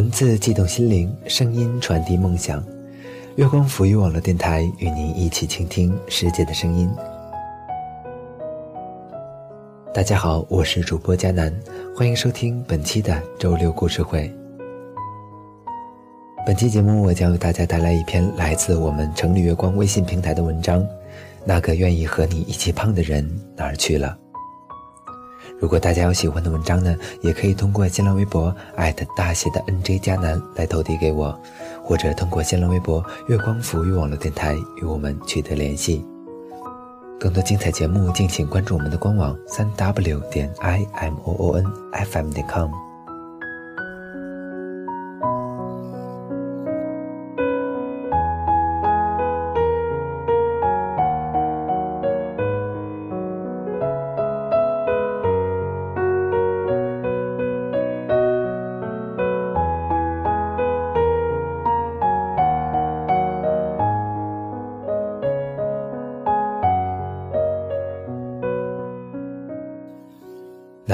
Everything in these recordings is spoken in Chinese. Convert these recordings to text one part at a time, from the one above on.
文字悸动心灵，声音传递梦想。月光浮语网络电台与您一起倾听世界的声音。大家好，我是主播佳楠，欢迎收听本期的周六故事会。本期节目，我将为大家带来一篇来自我们城里月光微信平台的文章。那个愿意和你一起胖的人哪儿去了？如果大家有喜欢的文章呢，也可以通过新浪微博大写的 NJ 加南来投递给我，或者通过新浪微博月光抚育网络电台与我们取得联系。更多精彩节目，敬请关注我们的官网三 w 点 i m o o n f m 点 com。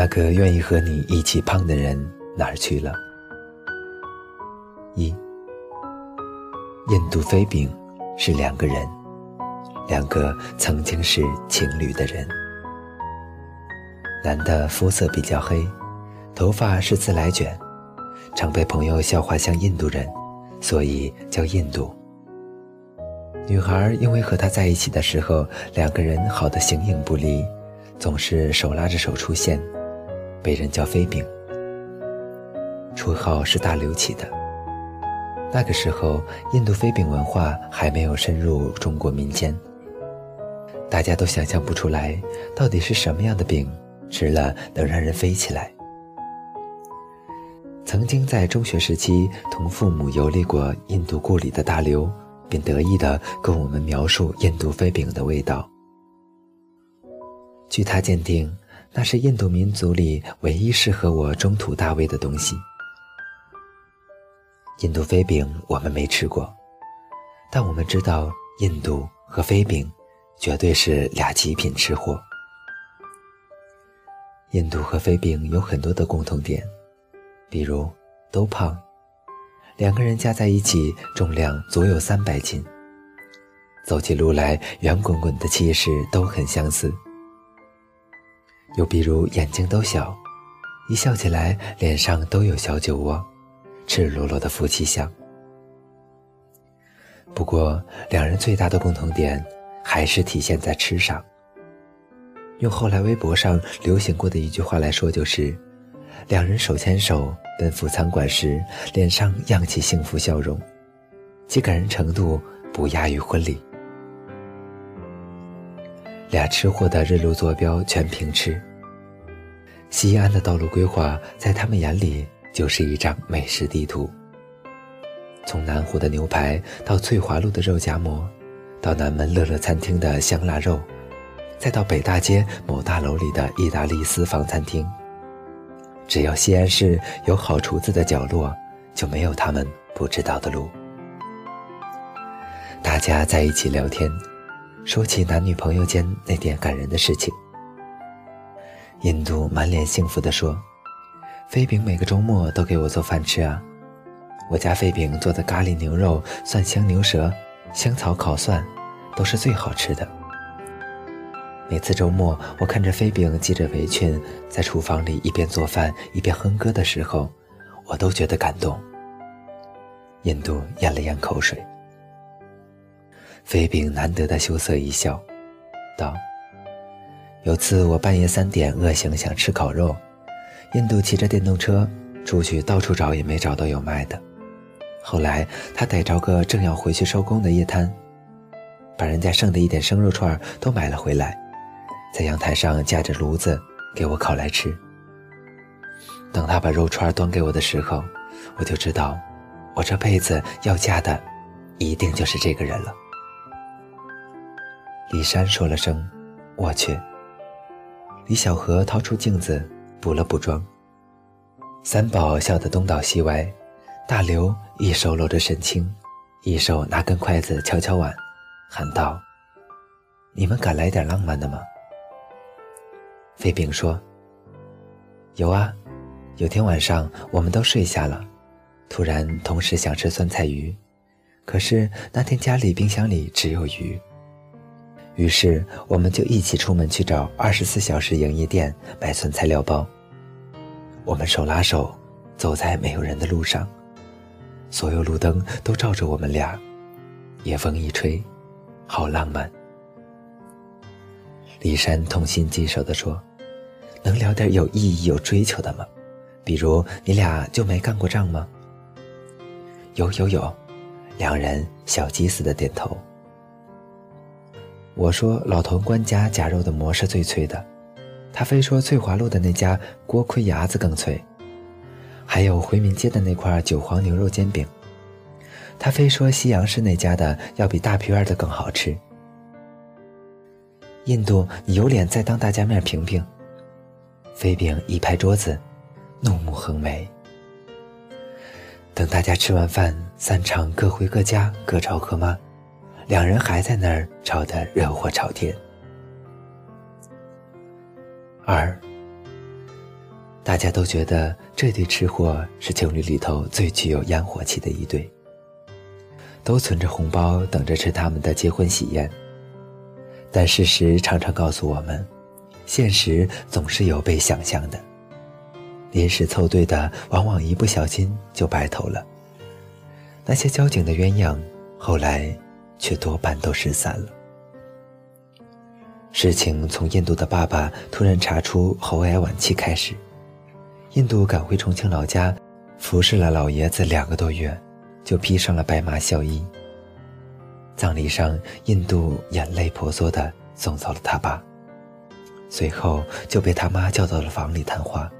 那个愿意和你一起胖的人哪儿去了？一，印度飞饼是两个人，两个曾经是情侣的人。男的肤色比较黑，头发是自来卷，常被朋友笑话像印度人，所以叫印度。女孩因为和他在一起的时候，两个人好的形影不离，总是手拉着手出现。被人叫飞饼，绰号是大刘起的。那个时候，印度飞饼文化还没有深入中国民间，大家都想象不出来，到底是什么样的饼吃了能让人飞起来。曾经在中学时期同父母游历过印度故里的大刘，便得意地跟我们描述印度飞饼的味道。据他鉴定。那是印度民族里唯一适合我中土大胃的东西。印度飞饼我们没吃过，但我们知道印度和飞饼绝对是俩极品吃货。印度和飞饼有很多的共同点，比如都胖，两个人加在一起重量足有三百斤，走起路来圆滚滚的气势都很相似。又比如眼睛都小，一笑起来脸上都有小酒窝，赤裸裸的夫妻相。不过两人最大的共同点还是体现在吃上。用后来微博上流行过的一句话来说，就是两人手牵手奔赴餐馆时，脸上漾起幸福笑容，其感人程度不亚于婚礼。俩吃货的日路坐标全凭吃。西安的道路规划在他们眼里就是一张美食地图。从南湖的牛排到翠华路的肉夹馍，到南门乐乐餐厅的香辣肉，再到北大街某大楼里的意大利私房餐厅，只要西安市有好厨子的角落，就没有他们不知道的路。大家在一起聊天。说起男女朋友间那点感人的事情，印度满脸幸福地说：“飞饼每个周末都给我做饭吃啊，我家飞饼做的咖喱牛肉、蒜香牛舌、香草烤蒜，都是最好吃的。每次周末，我看着飞饼系着围裙在厨房里一边做饭一边哼歌的时候，我都觉得感动。”印度咽了咽口水。飞饼难得的羞涩一笑，道：“有次我半夜三点饿醒，想吃烤肉。印度骑着电动车出去，到处找也没找到有卖的。后来他逮着个正要回去收工的夜摊，把人家剩的一点生肉串都买了回来，在阳台上架着炉子给我烤来吃。等他把肉串端给我的时候，我就知道，我这辈子要嫁的，一定就是这个人了。”李珊说了声：“我去。”李小河掏出镜子补了补妆。三宝笑得东倒西歪，大刘一手搂着沈清，一手拿根筷子敲敲碗，喊道：“你们敢来点浪漫的吗？”飞饼说：“有啊，有天晚上我们都睡下了，突然同时想吃酸菜鱼，可是那天家里冰箱里只有鱼。于是我们就一起出门去找二十四小时营业店买酸菜料包。我们手拉手走在没有人的路上，所有路灯都照着我们俩，夜风一吹，好浪漫。李山痛心疾首地说：“能聊点有意义、有追求的吗？比如你俩就没干过仗吗？”有有有，两人小鸡似的点头。我说老潼关家夹肉的馍是最脆的，他非说翠华路的那家锅盔牙子更脆，还有回民街的那块韭黄牛肉煎饼，他非说西洋市那家的要比大皮院的更好吃。印度，你有脸再当大家面评评？飞饼一拍桌子，怒目横眉。等大家吃完饭，散场各回各家，各找各妈，两人还在那儿吵得热火朝天。二，大家都觉得这对吃货是情侣里头最具有烟火气的一对，都存着红包等着吃他们的结婚喜宴。但事实常常告诉我们，现实总是有被想象的。临时凑对的，往往一不小心就白头了。那些交警的鸳鸯，后来却多半都失散了。事情从印度的爸爸突然查出喉癌晚期开始，印度赶回重庆老家，服侍了老爷子两个多月，就披上了白马孝衣。葬礼上，印度眼泪婆娑地送走了他爸，随后就被他妈叫到了房里谈话。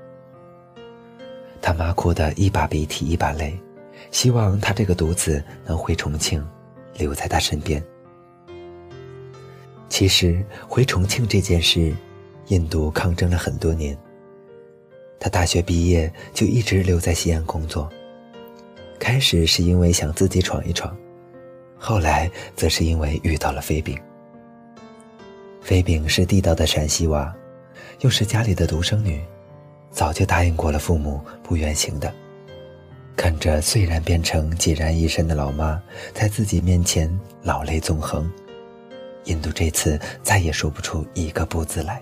他妈哭得一把鼻涕一把泪，希望他这个独子能回重庆，留在他身边。其实回重庆这件事，印度抗争了很多年。他大学毕业就一直留在西安工作，开始是因为想自己闯一闯，后来则是因为遇到了飞饼。飞饼是地道的陕西娃，又是家里的独生女。早就答应过了父母不远行的，看着虽然变成孑然一身的老妈在自己面前老泪纵横，印度这次再也说不出一个不字来。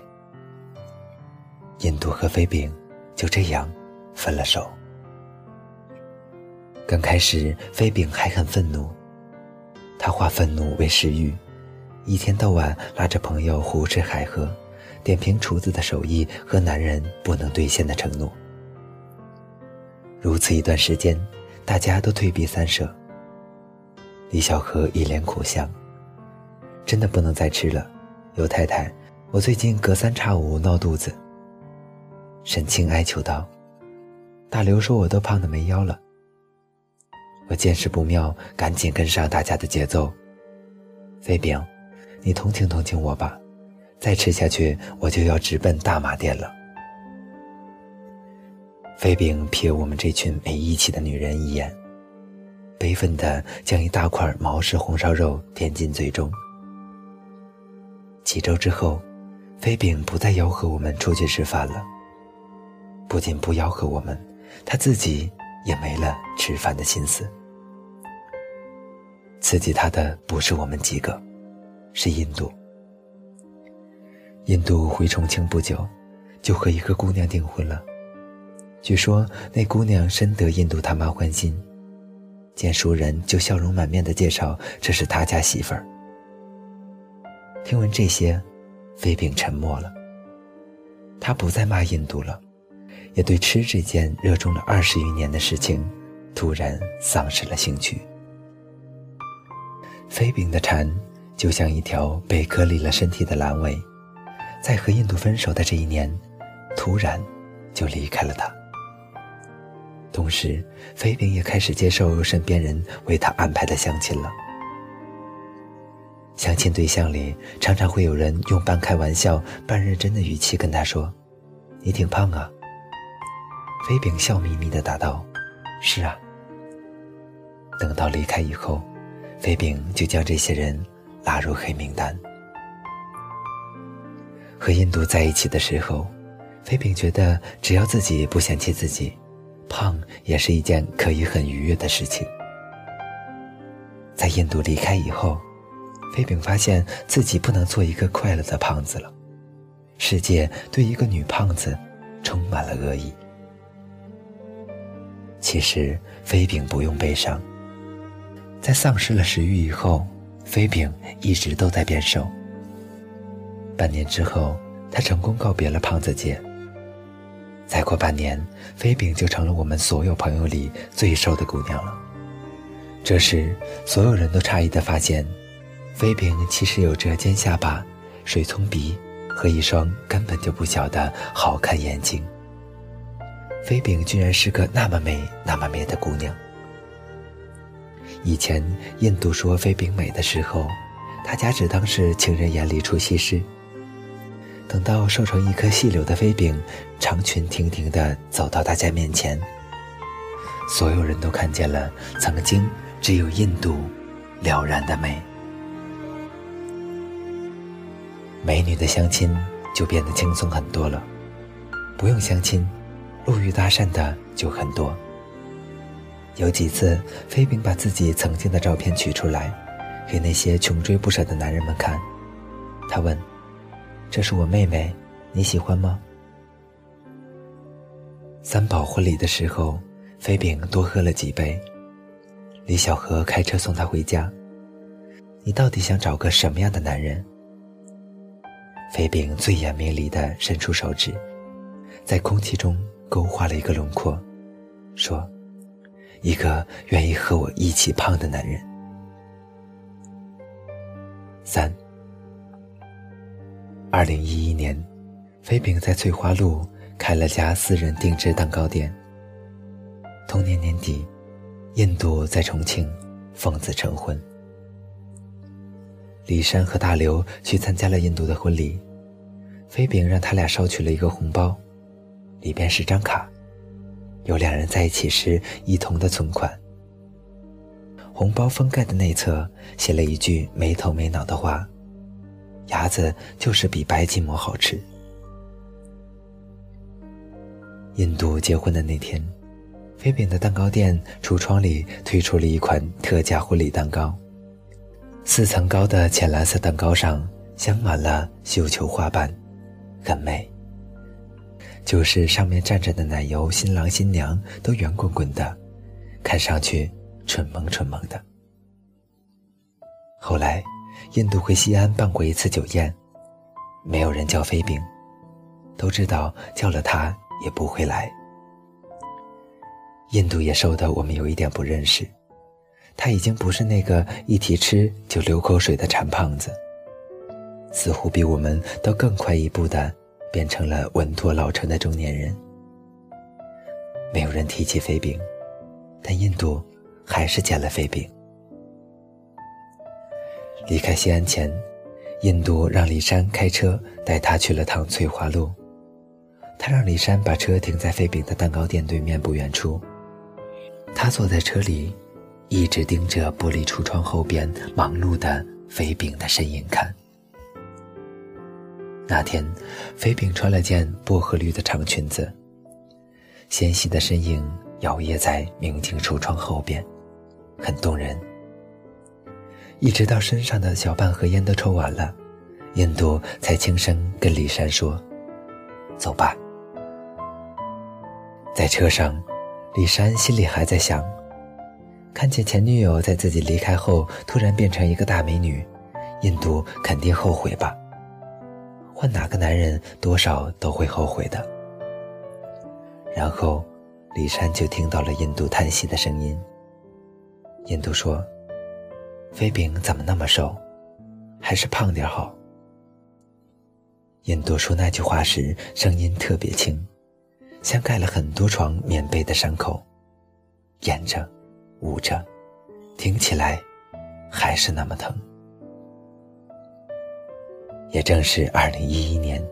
印度和飞饼就这样分了手。刚开始，飞饼还很愤怒，他化愤怒为食欲，一天到晚拉着朋友胡吃海喝。点评厨子的手艺和男人不能兑现的承诺，如此一段时间，大家都退避三舍。李小河一脸苦相，真的不能再吃了，尤太太，我最近隔三差五闹肚子。沈清哀求道：“大刘说我都胖的没腰了。”我见势不妙，赶紧跟上大家的节奏。飞饼，你同情同情我吧。再吃下去，我就要直奔大马店了。飞饼瞥我们这群没义气的女人一眼，悲愤地将一大块毛氏红烧肉填进嘴中。几周之后，飞饼不再吆喝我们出去吃饭了。不仅不吆喝我们，他自己也没了吃饭的心思。刺激他的不是我们几个，是印度。印度回重庆不久，就和一个姑娘订婚了。据说那姑娘深得印度他妈欢心，见熟人就笑容满面的介绍这是他家媳妇儿。听闻这些，飞饼沉默了。他不再骂印度了，也对吃这件热衷了二十余年的事情，突然丧失了兴趣。飞饼的蝉，就像一条被隔离了身体的阑尾。在和印度分手的这一年，突然就离开了他。同时，飞饼也开始接受身边人为他安排的相亲了。相亲对象里，常常会有人用半开玩笑、半认真的语气跟他说：“你挺胖啊。”飞饼笑眯眯的答道：“是啊。”等到离开以后，飞饼就将这些人拉入黑名单。和印度在一起的时候，飞饼觉得只要自己不嫌弃自己，胖也是一件可以很愉悦的事情。在印度离开以后，飞饼发现自己不能做一个快乐的胖子了。世界对一个女胖子充满了恶意。其实飞饼不用悲伤，在丧失了食欲以后，飞饼一直都在变瘦。半年之后，他成功告别了胖子界。再过半年，飞饼就成了我们所有朋友里最瘦的姑娘了。这时，所有人都诧异地发现，飞饼其实有着尖下巴、水葱鼻和一双根本就不小的好看眼睛。飞饼居然是个那么美、那么美的姑娘。以前印度说飞饼美的时候，大家只当是情人眼里出西施。等到瘦成一颗细柳的飞饼，长裙婷婷地走到大家面前，所有人都看见了曾经只有印度了然的美。美女的相亲就变得轻松很多了，不用相亲，路遇搭讪的就很多。有几次，飞饼把自己曾经的照片取出来，给那些穷追不舍的男人们看，他问。这是我妹妹，你喜欢吗？三宝婚礼的时候，飞饼多喝了几杯。李小河开车送她回家。你到底想找个什么样的男人？飞饼醉眼迷离地伸出手指，在空气中勾画了一个轮廓，说：“一个愿意和我一起胖的男人。”三。二零一一年，飞饼在翠花路开了家私人定制蛋糕店。同年年底，印度在重庆奉子成婚。李珊和大刘去参加了印度的婚礼，飞饼让他俩捎去了一个红包，里边是张卡，有两人在一起时一同的存款。红包封盖的内侧写了一句没头没脑的话。牙子就是比白吉馍好吃。印度结婚的那天，飞饼的蛋糕店橱窗里推出了一款特价婚礼蛋糕，四层高的浅蓝色蛋糕上镶满了绣球花瓣，很美。就是上面站着的奶油新郎新娘都圆滚滚的，看上去蠢萌蠢萌的。后来。印度回西安办过一次酒宴，没有人叫飞饼，都知道叫了他也不会来。印度也瘦的我们有一点不认识，他已经不是那个一提吃就流口水的馋胖子，似乎比我们都更快一步的变成了稳妥老成的中年人。没有人提起飞饼，但印度还是捡了飞饼。离开西安前，印度让李山开车带他去了趟翠华路。他让李山把车停在飞饼的蛋糕店对面不远处。他坐在车里，一直盯着玻璃橱窗后边忙碌的飞饼的身影看。那天，飞饼穿了件薄荷绿的长裙子，纤细的身影摇曳在明镜橱窗后边，很动人。一直到身上的小半盒烟都抽完了，印度才轻声跟李珊说：“走吧。”在车上，李珊心里还在想：看见前女友在自己离开后突然变成一个大美女，印度肯定后悔吧？换哪个男人，多少都会后悔的。然后，李珊就听到了印度叹息的声音。印度说。飞饼怎么那么瘦？还是胖点好。印度说那句话时，声音特别轻，像盖了很多床棉被的伤口，掩着、捂着，听起来还是那么疼。也正是二零一一年，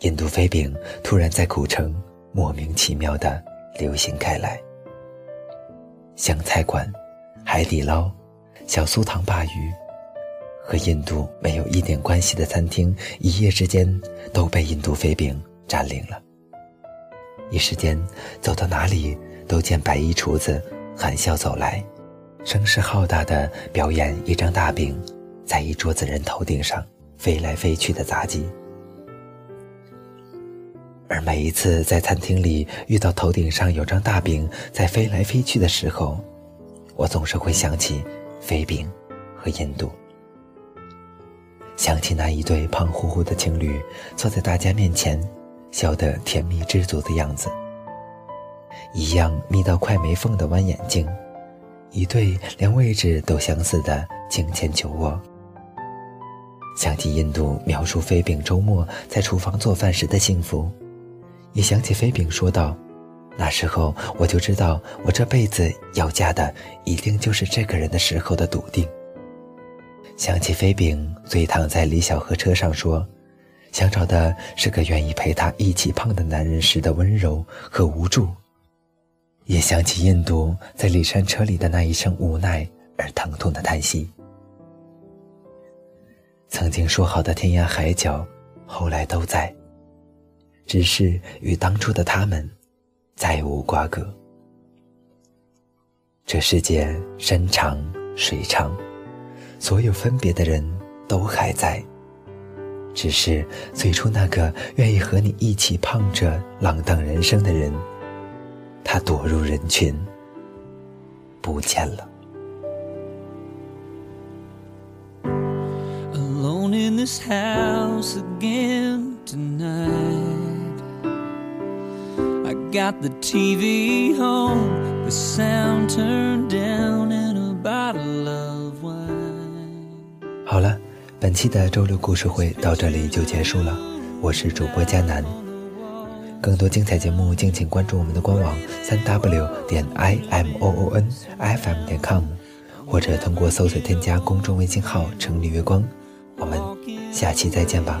印度飞饼突然在古城莫名其妙的流行开来，湘菜馆、海底捞。小酥糖鲅鱼，和印度没有一点关系的餐厅，一夜之间都被印度飞饼占领了。一时间走到哪里都见白衣厨子含笑走来，声势浩大的表演一张大饼在一桌子人头顶上飞来飞去的杂技。而每一次在餐厅里遇到头顶上有张大饼在飞来飞去的时候，我总是会想起飞饼和印度，想起那一对胖乎乎的情侣坐在大家面前，笑得甜蜜知足的样子，一样眯到快没缝的弯眼睛，一对连位置都相似的颈前酒窝。想起印度描述飞饼周末在厨房做饭时的幸福。也想起飞饼说道：“那时候我就知道，我这辈子要嫁的一定就是这个人的时候的笃定。”想起飞饼醉躺在李小河车上说：“想找的是个愿意陪他一起胖的男人时的温柔和无助。”也想起印度在里山车里的那一声无奈而疼痛的叹息。曾经说好的天涯海角，后来都在。只是与当初的他们再无瓜葛。这世界山长水长，所有分别的人都还在。只是最初那个愿意和你一起胖着浪荡人生的人，他躲入人群，不见了。Alone in this house again tonight. Got the TV home, the sound turned down, and a bottle of wine. 好了，本期的周六故事会到这里就结束了。我是主播佳楠，更多精彩节目敬请关注我们的官网三 w 点 i m o o n f m 点 com，或者通过搜索添加公众微信号“城里月光”。我们下期再见吧。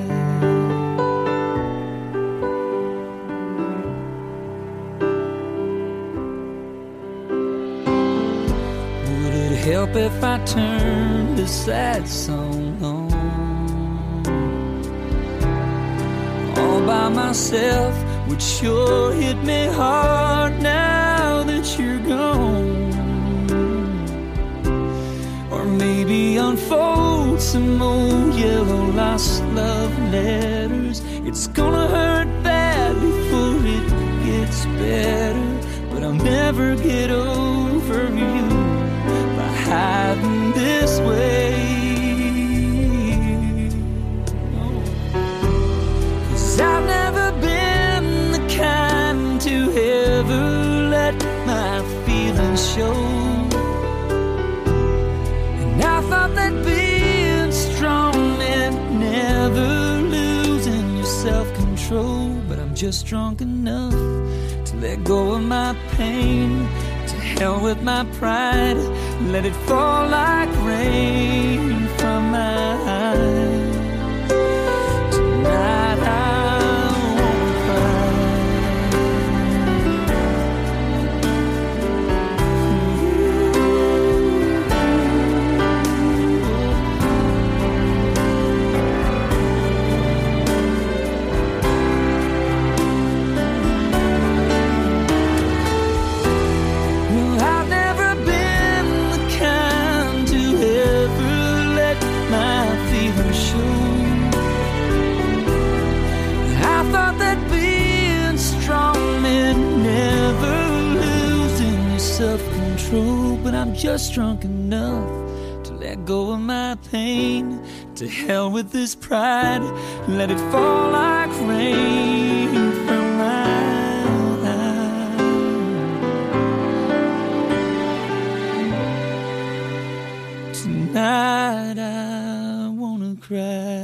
help if I turn this sad song on? All by myself would sure hit me hard now that you're gone. Or maybe unfold some old yellow lost love letters. It's gonna hurt bad before it gets better, but I'll never get over you hiding this way. Cause I've never been the kind to ever let my feelings show. And I thought that being strong meant never losing your self control. But I'm just drunk enough to let go of my pain. Hell with my pride, let it fall like rain from my eyes. Just drunk enough to let go of my pain. To hell with this pride, let it fall like rain from my eyes. Tonight I wanna cry.